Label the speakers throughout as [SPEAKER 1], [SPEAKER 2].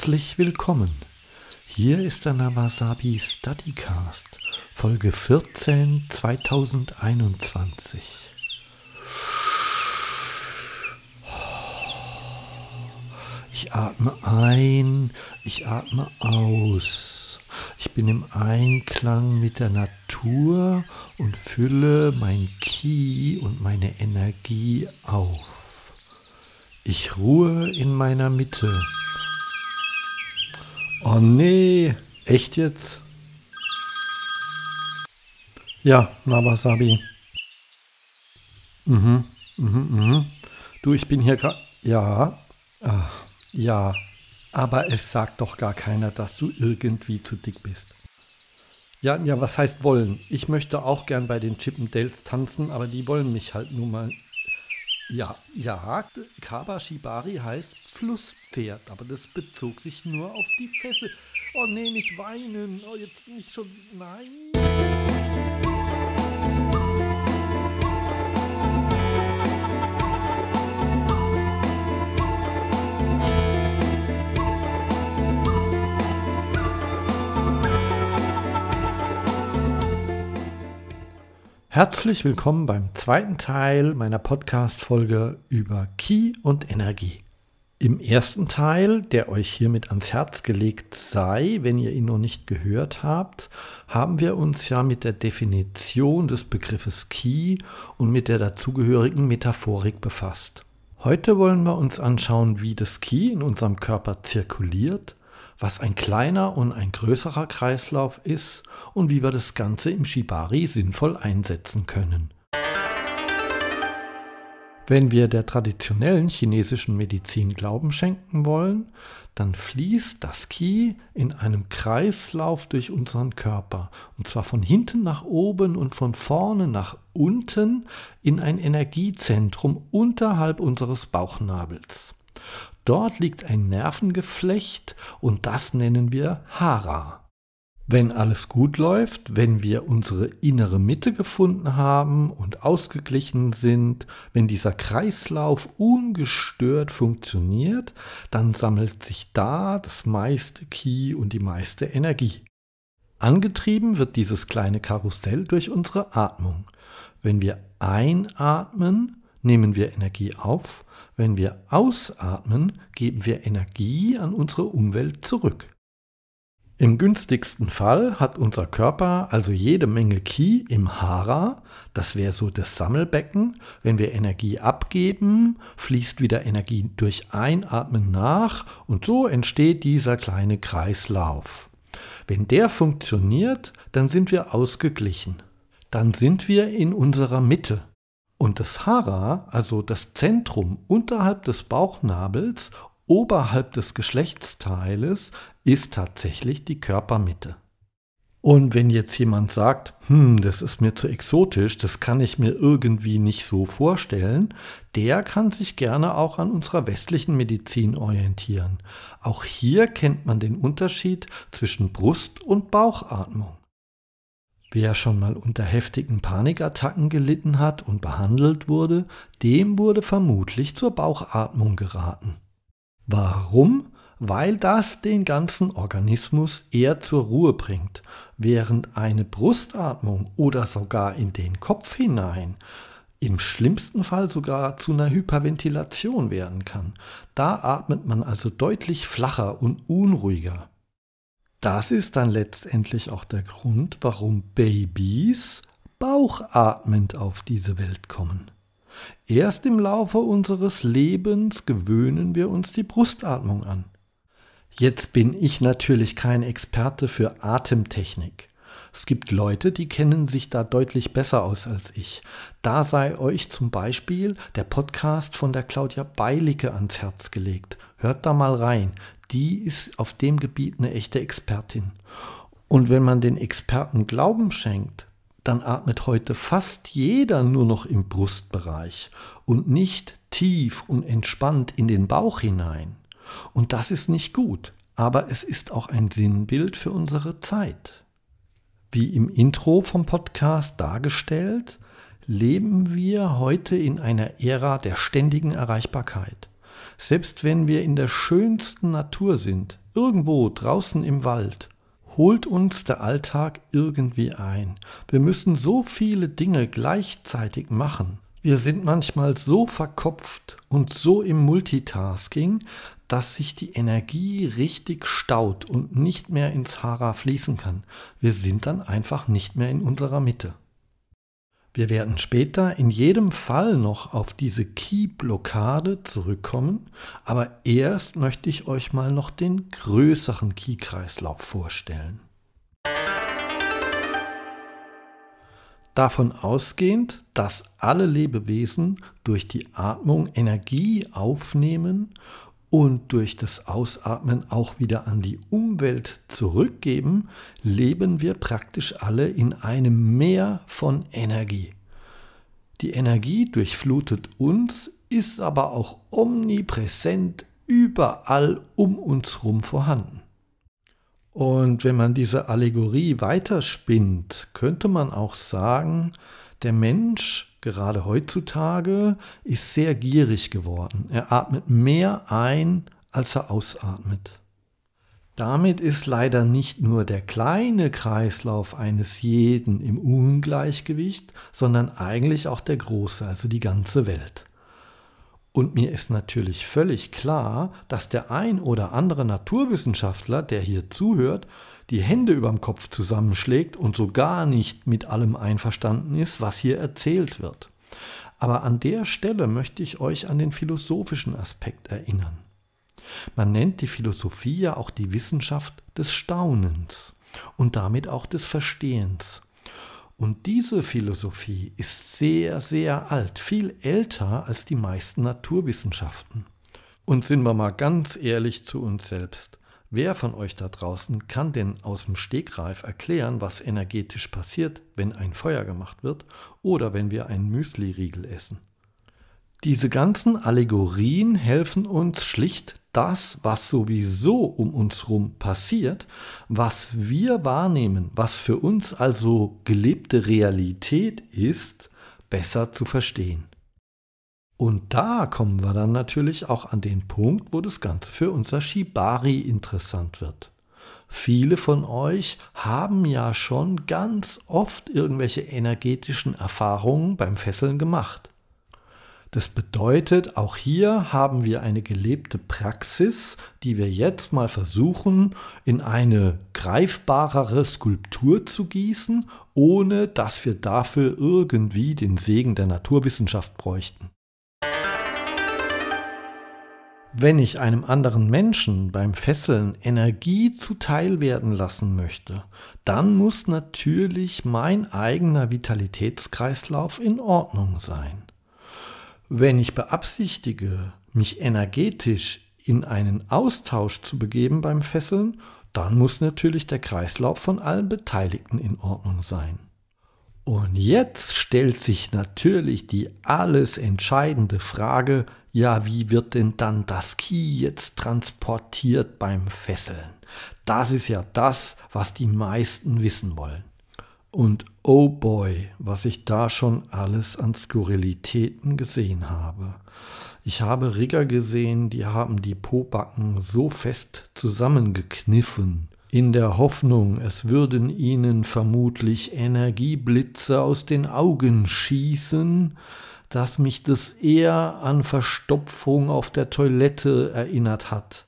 [SPEAKER 1] Herzlich willkommen. Hier ist der Nawasabi Studycast, Folge 14 2021. Ich atme ein, ich atme aus. Ich bin im Einklang mit der Natur und fülle mein Ki und meine Energie auf. Ich ruhe in meiner Mitte. Oh nee, echt jetzt? Ja, Nawasabi. Mhm, mhm, mhm. Du, ich bin hier gerade. Ja, ach, ja. Aber es sagt doch gar keiner, dass du irgendwie zu dick bist. Ja, ja, was heißt wollen? Ich möchte auch gern bei den Chippendales tanzen, aber die wollen mich halt nun mal ja, ja, Kabashibari heißt Flusspferd, aber das bezog sich nur auf die Fessel. Oh nee, nicht weinen. Oh, jetzt nicht schon. Nein. Herzlich willkommen beim zweiten Teil meiner Podcast-Folge über Ki und Energie. Im ersten Teil, der euch hiermit ans Herz gelegt sei, wenn ihr ihn noch nicht gehört habt, haben wir uns ja mit der Definition des Begriffes Ki und mit der dazugehörigen Metaphorik befasst. Heute wollen wir uns anschauen, wie das Ki in unserem Körper zirkuliert was ein kleiner und ein größerer Kreislauf ist und wie wir das Ganze im Shibari sinnvoll einsetzen können. Wenn wir der traditionellen chinesischen Medizin Glauben schenken wollen, dann fließt das Qi in einem Kreislauf durch unseren Körper, und zwar von hinten nach oben und von vorne nach unten in ein Energiezentrum unterhalb unseres Bauchnabels. Dort liegt ein Nervengeflecht und das nennen wir Hara. Wenn alles gut läuft, wenn wir unsere innere Mitte gefunden haben und ausgeglichen sind, wenn dieser Kreislauf ungestört funktioniert, dann sammelt sich da das meiste Ki und die meiste Energie. Angetrieben wird dieses kleine Karussell durch unsere Atmung. Wenn wir einatmen, nehmen wir Energie auf, wenn wir ausatmen, geben wir Energie an unsere Umwelt zurück. Im günstigsten Fall hat unser Körper also jede Menge Ki im Hara, das wäre so das Sammelbecken. Wenn wir Energie abgeben, fließt wieder Energie durch Einatmen nach und so entsteht dieser kleine Kreislauf. Wenn der funktioniert, dann sind wir ausgeglichen. Dann sind wir in unserer Mitte. Und das Hara, also das Zentrum unterhalb des Bauchnabels, oberhalb des Geschlechtsteiles, ist tatsächlich die Körpermitte. Und wenn jetzt jemand sagt, hm, das ist mir zu exotisch, das kann ich mir irgendwie nicht so vorstellen, der kann sich gerne auch an unserer westlichen Medizin orientieren. Auch hier kennt man den Unterschied zwischen Brust- und Bauchatmung. Wer schon mal unter heftigen Panikattacken gelitten hat und behandelt wurde, dem wurde vermutlich zur Bauchatmung geraten. Warum? Weil das den ganzen Organismus eher zur Ruhe bringt, während eine Brustatmung oder sogar in den Kopf hinein im schlimmsten Fall sogar zu einer Hyperventilation werden kann. Da atmet man also deutlich flacher und unruhiger. Das ist dann letztendlich auch der Grund, warum Babys bauchatmend auf diese Welt kommen. Erst im Laufe unseres Lebens gewöhnen wir uns die Brustatmung an. Jetzt bin ich natürlich kein Experte für Atemtechnik. Es gibt Leute, die kennen sich da deutlich besser aus als ich. Da sei euch zum Beispiel der Podcast von der Claudia Beilicke ans Herz gelegt. Hört da mal rein die ist auf dem Gebiet eine echte Expertin. Und wenn man den Experten Glauben schenkt, dann atmet heute fast jeder nur noch im Brustbereich und nicht tief und entspannt in den Bauch hinein. Und das ist nicht gut, aber es ist auch ein Sinnbild für unsere Zeit. Wie im Intro vom Podcast dargestellt, leben wir heute in einer Ära der ständigen Erreichbarkeit. Selbst wenn wir in der schönsten Natur sind, irgendwo draußen im Wald, holt uns der Alltag irgendwie ein. Wir müssen so viele Dinge gleichzeitig machen. Wir sind manchmal so verkopft und so im Multitasking, dass sich die Energie richtig staut und nicht mehr ins Hara fließen kann. Wir sind dann einfach nicht mehr in unserer Mitte. Wir werden später in jedem Fall noch auf diese Key-Blockade zurückkommen, aber erst möchte ich euch mal noch den größeren Key-Kreislauf vorstellen. Davon ausgehend, dass alle Lebewesen durch die Atmung Energie aufnehmen und durch das Ausatmen auch wieder an die Umwelt zurückgeben, leben wir praktisch alle in einem Meer von Energie. Die Energie durchflutet uns, ist aber auch omnipräsent überall um uns herum vorhanden. Und wenn man diese Allegorie weiterspinnt, könnte man auch sagen, der Mensch, gerade heutzutage, ist sehr gierig geworden. Er atmet mehr ein, als er ausatmet. Damit ist leider nicht nur der kleine Kreislauf eines jeden im Ungleichgewicht, sondern eigentlich auch der große, also die ganze Welt. Und mir ist natürlich völlig klar, dass der ein oder andere Naturwissenschaftler, der hier zuhört, die Hände überm Kopf zusammenschlägt und so gar nicht mit allem einverstanden ist, was hier erzählt wird. Aber an der Stelle möchte ich euch an den philosophischen Aspekt erinnern. Man nennt die Philosophie ja auch die Wissenschaft des Staunens und damit auch des Verstehens. Und diese Philosophie ist sehr, sehr alt, viel älter als die meisten Naturwissenschaften. Und sind wir mal ganz ehrlich zu uns selbst. Wer von euch da draußen kann denn aus dem Stegreif erklären, was energetisch passiert, wenn ein Feuer gemacht wird oder wenn wir einen Müsli-Riegel essen? Diese ganzen Allegorien helfen uns schlicht das, was sowieso um uns herum passiert, was wir wahrnehmen, was für uns also gelebte Realität ist, besser zu verstehen. Und da kommen wir dann natürlich auch an den Punkt, wo das Ganze für unser Shibari interessant wird. Viele von euch haben ja schon ganz oft irgendwelche energetischen Erfahrungen beim Fesseln gemacht. Das bedeutet, auch hier haben wir eine gelebte Praxis, die wir jetzt mal versuchen, in eine greifbarere Skulptur zu gießen, ohne dass wir dafür irgendwie den Segen der Naturwissenschaft bräuchten. Wenn ich einem anderen Menschen beim Fesseln Energie zuteil werden lassen möchte, dann muss natürlich mein eigener Vitalitätskreislauf in Ordnung sein. Wenn ich beabsichtige, mich energetisch in einen Austausch zu begeben beim Fesseln, dann muss natürlich der Kreislauf von allen Beteiligten in Ordnung sein. Und jetzt stellt sich natürlich die alles entscheidende Frage, ja, wie wird denn dann das Key jetzt transportiert beim Fesseln? Das ist ja das, was die meisten wissen wollen. Und oh boy, was ich da schon alles an Skurrilitäten gesehen habe. Ich habe Rigger gesehen, die haben die Pobacken so fest zusammengekniffen, in der Hoffnung, es würden ihnen vermutlich Energieblitze aus den Augen schießen, dass mich das eher an Verstopfung auf der Toilette erinnert hat.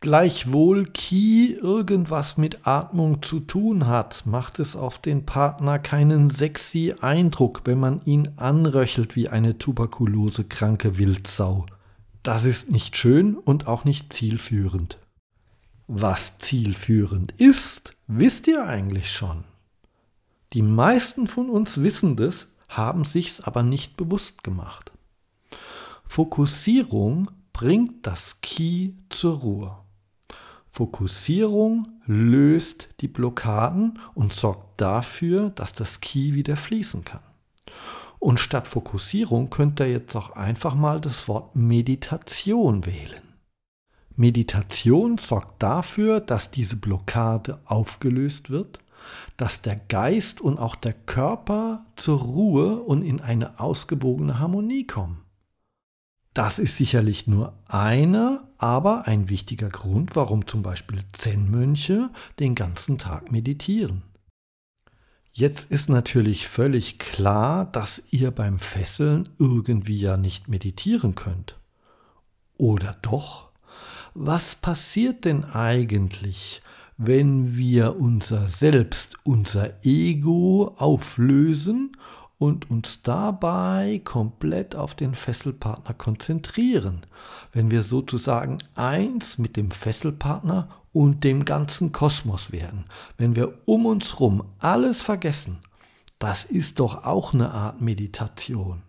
[SPEAKER 1] Gleichwohl Ki irgendwas mit Atmung zu tun hat, macht es auf den Partner keinen sexy Eindruck, wenn man ihn anröchelt wie eine tuberkulose kranke Wildsau. Das ist nicht schön und auch nicht zielführend. Was zielführend ist, wisst ihr eigentlich schon. Die meisten von uns wissen das, haben sich's aber nicht bewusst gemacht. Fokussierung bringt das Ki zur Ruhe. Fokussierung löst die Blockaden und sorgt dafür, dass das Ki wieder fließen kann. Und statt Fokussierung könnt ihr jetzt auch einfach mal das Wort Meditation wählen. Meditation sorgt dafür, dass diese Blockade aufgelöst wird dass der Geist und auch der Körper zur Ruhe und in eine ausgewogene Harmonie kommen. Das ist sicherlich nur einer, aber ein wichtiger Grund, warum zum Beispiel Zen-Mönche den ganzen Tag meditieren. Jetzt ist natürlich völlig klar, dass ihr beim Fesseln irgendwie ja nicht meditieren könnt. Oder doch? Was passiert denn eigentlich, wenn wir unser Selbst, unser Ego auflösen und uns dabei komplett auf den Fesselpartner konzentrieren, wenn wir sozusagen eins mit dem Fesselpartner und dem ganzen Kosmos werden, wenn wir um uns rum alles vergessen, das ist doch auch eine Art Meditation.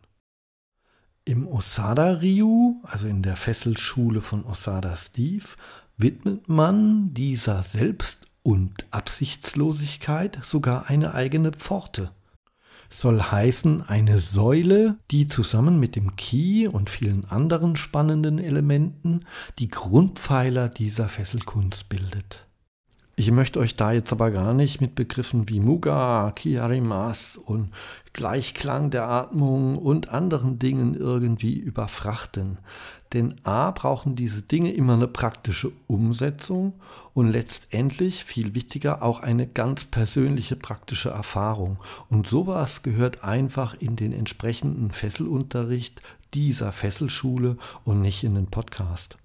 [SPEAKER 1] Im Osada Ryu, also in der Fesselschule von Osada Steve, widmet man dieser Selbst- und Absichtslosigkeit sogar eine eigene Pforte soll heißen eine Säule, die zusammen mit dem Ki und vielen anderen spannenden Elementen die Grundpfeiler dieser Fesselkunst bildet. Ich möchte euch da jetzt aber gar nicht mit Begriffen wie Muga, Kiarimas und Gleichklang der Atmung und anderen Dingen irgendwie überfrachten. Denn a brauchen diese Dinge immer eine praktische Umsetzung und letztendlich, viel wichtiger, auch eine ganz persönliche praktische Erfahrung. Und sowas gehört einfach in den entsprechenden Fesselunterricht dieser Fesselschule und nicht in den Podcast.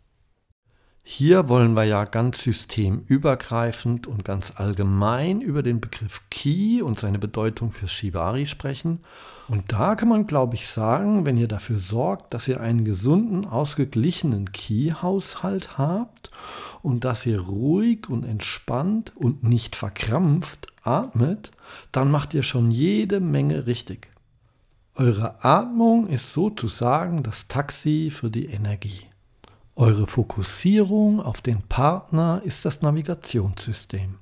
[SPEAKER 1] Hier wollen wir ja ganz systemübergreifend und ganz allgemein über den Begriff Ki und seine Bedeutung für Shibari sprechen. Und da kann man, glaube ich, sagen, wenn ihr dafür sorgt, dass ihr einen gesunden, ausgeglichenen Ki-Haushalt habt und dass ihr ruhig und entspannt und nicht verkrampft atmet, dann macht ihr schon jede Menge richtig. Eure Atmung ist sozusagen das Taxi für die Energie. Eure Fokussierung auf den Partner ist das Navigationssystem.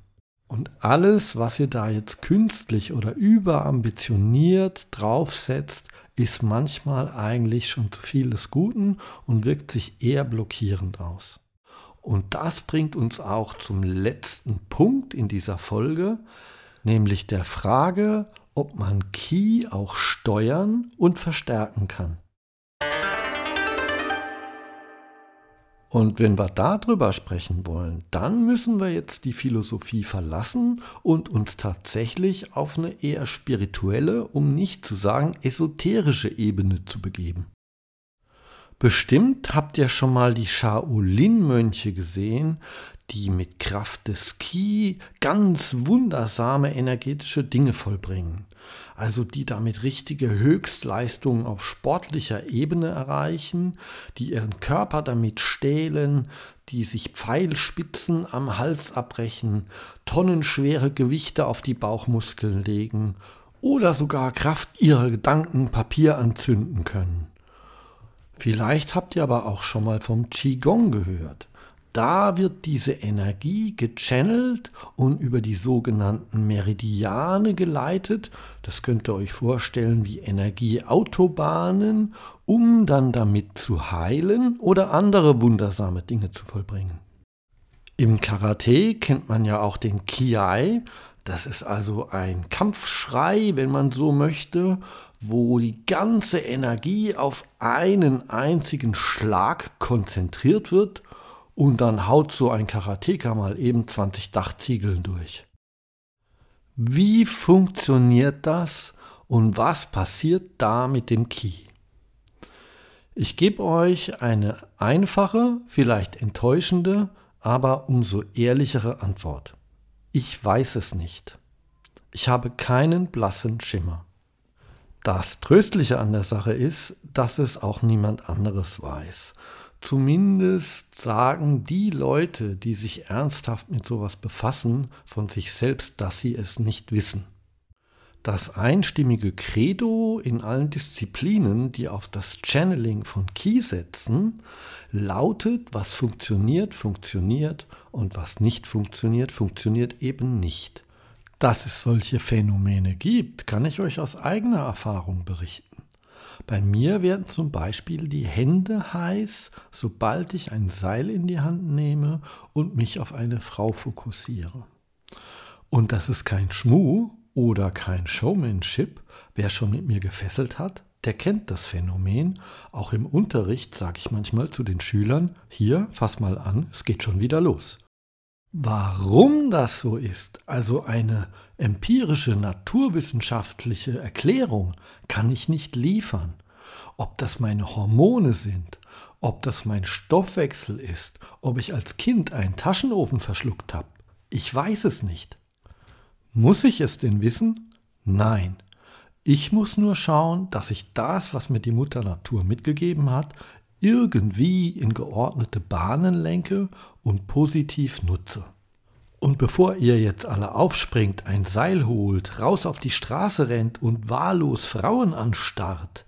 [SPEAKER 1] Und alles, was ihr da jetzt künstlich oder überambitioniert draufsetzt, ist manchmal eigentlich schon zu viel des Guten und wirkt sich eher blockierend aus. Und das bringt uns auch zum letzten Punkt in dieser Folge, nämlich der Frage, ob man Key auch steuern und verstärken kann. Und wenn wir darüber sprechen wollen, dann müssen wir jetzt die Philosophie verlassen und uns tatsächlich auf eine eher spirituelle, um nicht zu sagen esoterische Ebene zu begeben. Bestimmt habt ihr schon mal die Shaolin-Mönche gesehen, die mit Kraft des Ki ganz wundersame energetische Dinge vollbringen. Also die damit richtige Höchstleistungen auf sportlicher Ebene erreichen, die ihren Körper damit stählen, die sich Pfeilspitzen am Hals abbrechen, tonnenschwere Gewichte auf die Bauchmuskeln legen oder sogar Kraft ihrer Gedanken Papier anzünden können. Vielleicht habt ihr aber auch schon mal vom Qigong gehört. Da wird diese Energie gechannelt und über die sogenannten Meridiane geleitet. Das könnt ihr euch vorstellen wie Energieautobahnen, um dann damit zu heilen oder andere wundersame Dinge zu vollbringen. Im Karate kennt man ja auch den Kiai. Das ist also ein Kampfschrei, wenn man so möchte, wo die ganze Energie auf einen einzigen Schlag konzentriert wird und dann haut so ein Karateka mal eben 20 Dachziegeln durch. Wie funktioniert das und was passiert da mit dem Ki? Ich gebe euch eine einfache, vielleicht enttäuschende, aber umso ehrlichere Antwort. Ich weiß es nicht. Ich habe keinen blassen Schimmer. Das Tröstliche an der Sache ist, dass es auch niemand anderes weiß. Zumindest sagen die Leute, die sich ernsthaft mit sowas befassen, von sich selbst, dass sie es nicht wissen. Das einstimmige Credo in allen Disziplinen, die auf das Channeling von Key setzen, lautet, was funktioniert, funktioniert und was nicht funktioniert, funktioniert eben nicht. Dass es solche Phänomene gibt, kann ich euch aus eigener Erfahrung berichten. Bei mir werden zum Beispiel die Hände heiß, sobald ich ein Seil in die Hand nehme und mich auf eine Frau fokussiere. Und das ist kein Schmuh oder kein Showmanship. Wer schon mit mir gefesselt hat, der kennt das Phänomen. Auch im Unterricht sage ich manchmal zu den Schülern, hier, fass mal an, es geht schon wieder los. Warum das so ist, also eine empirische naturwissenschaftliche Erklärung, kann ich nicht liefern. Ob das meine Hormone sind, ob das mein Stoffwechsel ist, ob ich als Kind einen Taschenofen verschluckt habe, ich weiß es nicht. Muss ich es denn wissen? Nein. Ich muss nur schauen, dass ich das, was mir die Mutter Natur mitgegeben hat, irgendwie in geordnete Bahnen lenke und positiv nutze. Und bevor ihr jetzt alle aufspringt, ein Seil holt, raus auf die Straße rennt und wahllos Frauen anstarrt,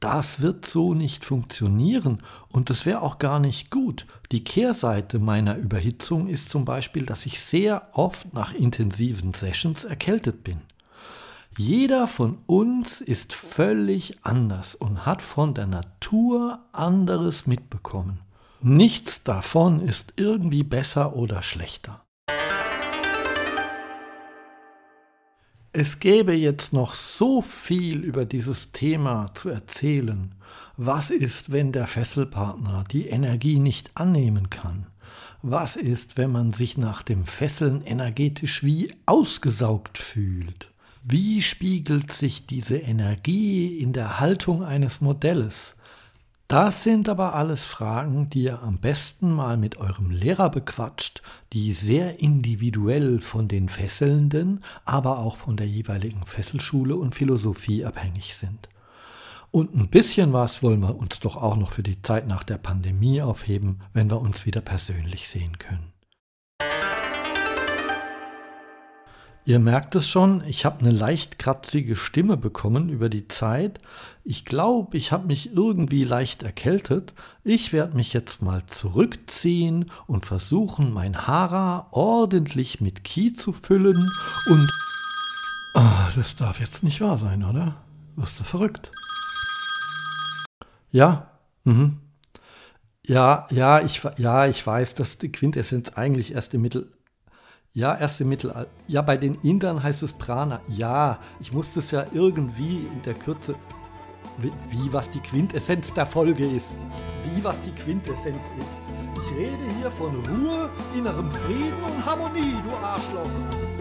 [SPEAKER 1] das wird so nicht funktionieren und es wäre auch gar nicht gut. Die Kehrseite meiner Überhitzung ist zum Beispiel, dass ich sehr oft nach intensiven Sessions erkältet bin. Jeder von uns ist völlig anders und hat von der Natur anderes mitbekommen. Nichts davon ist irgendwie besser oder schlechter. Es gäbe jetzt noch so viel über dieses Thema zu erzählen. Was ist, wenn der Fesselpartner die Energie nicht annehmen kann? Was ist, wenn man sich nach dem Fesseln energetisch wie ausgesaugt fühlt? Wie spiegelt sich diese Energie in der Haltung eines Modells? Das sind aber alles Fragen, die ihr am besten mal mit eurem Lehrer bequatscht, die sehr individuell von den Fesselnden, aber auch von der jeweiligen Fesselschule und Philosophie abhängig sind. Und ein bisschen was wollen wir uns doch auch noch für die Zeit nach der Pandemie aufheben, wenn wir uns wieder persönlich sehen können. Ihr merkt es schon, ich habe eine leicht kratzige Stimme bekommen über die Zeit. Ich glaube, ich habe mich irgendwie leicht erkältet. Ich werde mich jetzt mal zurückziehen und versuchen, mein Hara ordentlich mit Ki zu füllen und... Oh, das darf jetzt nicht wahr sein, oder? Wirst du verrückt? Ja, mhm. Ja, ja, ich, ja, ich weiß, dass die Quintessenz eigentlich erst im Mittel, ja, erst im Mittelalter. Ja, bei den Indern heißt es Prana. Ja, ich musste es ja irgendwie in der Kürze. Wie, wie, was die Quintessenz der Folge ist. Wie was die Quintessenz ist. Ich rede hier von Ruhe, innerem Frieden und Harmonie, du Arschloch.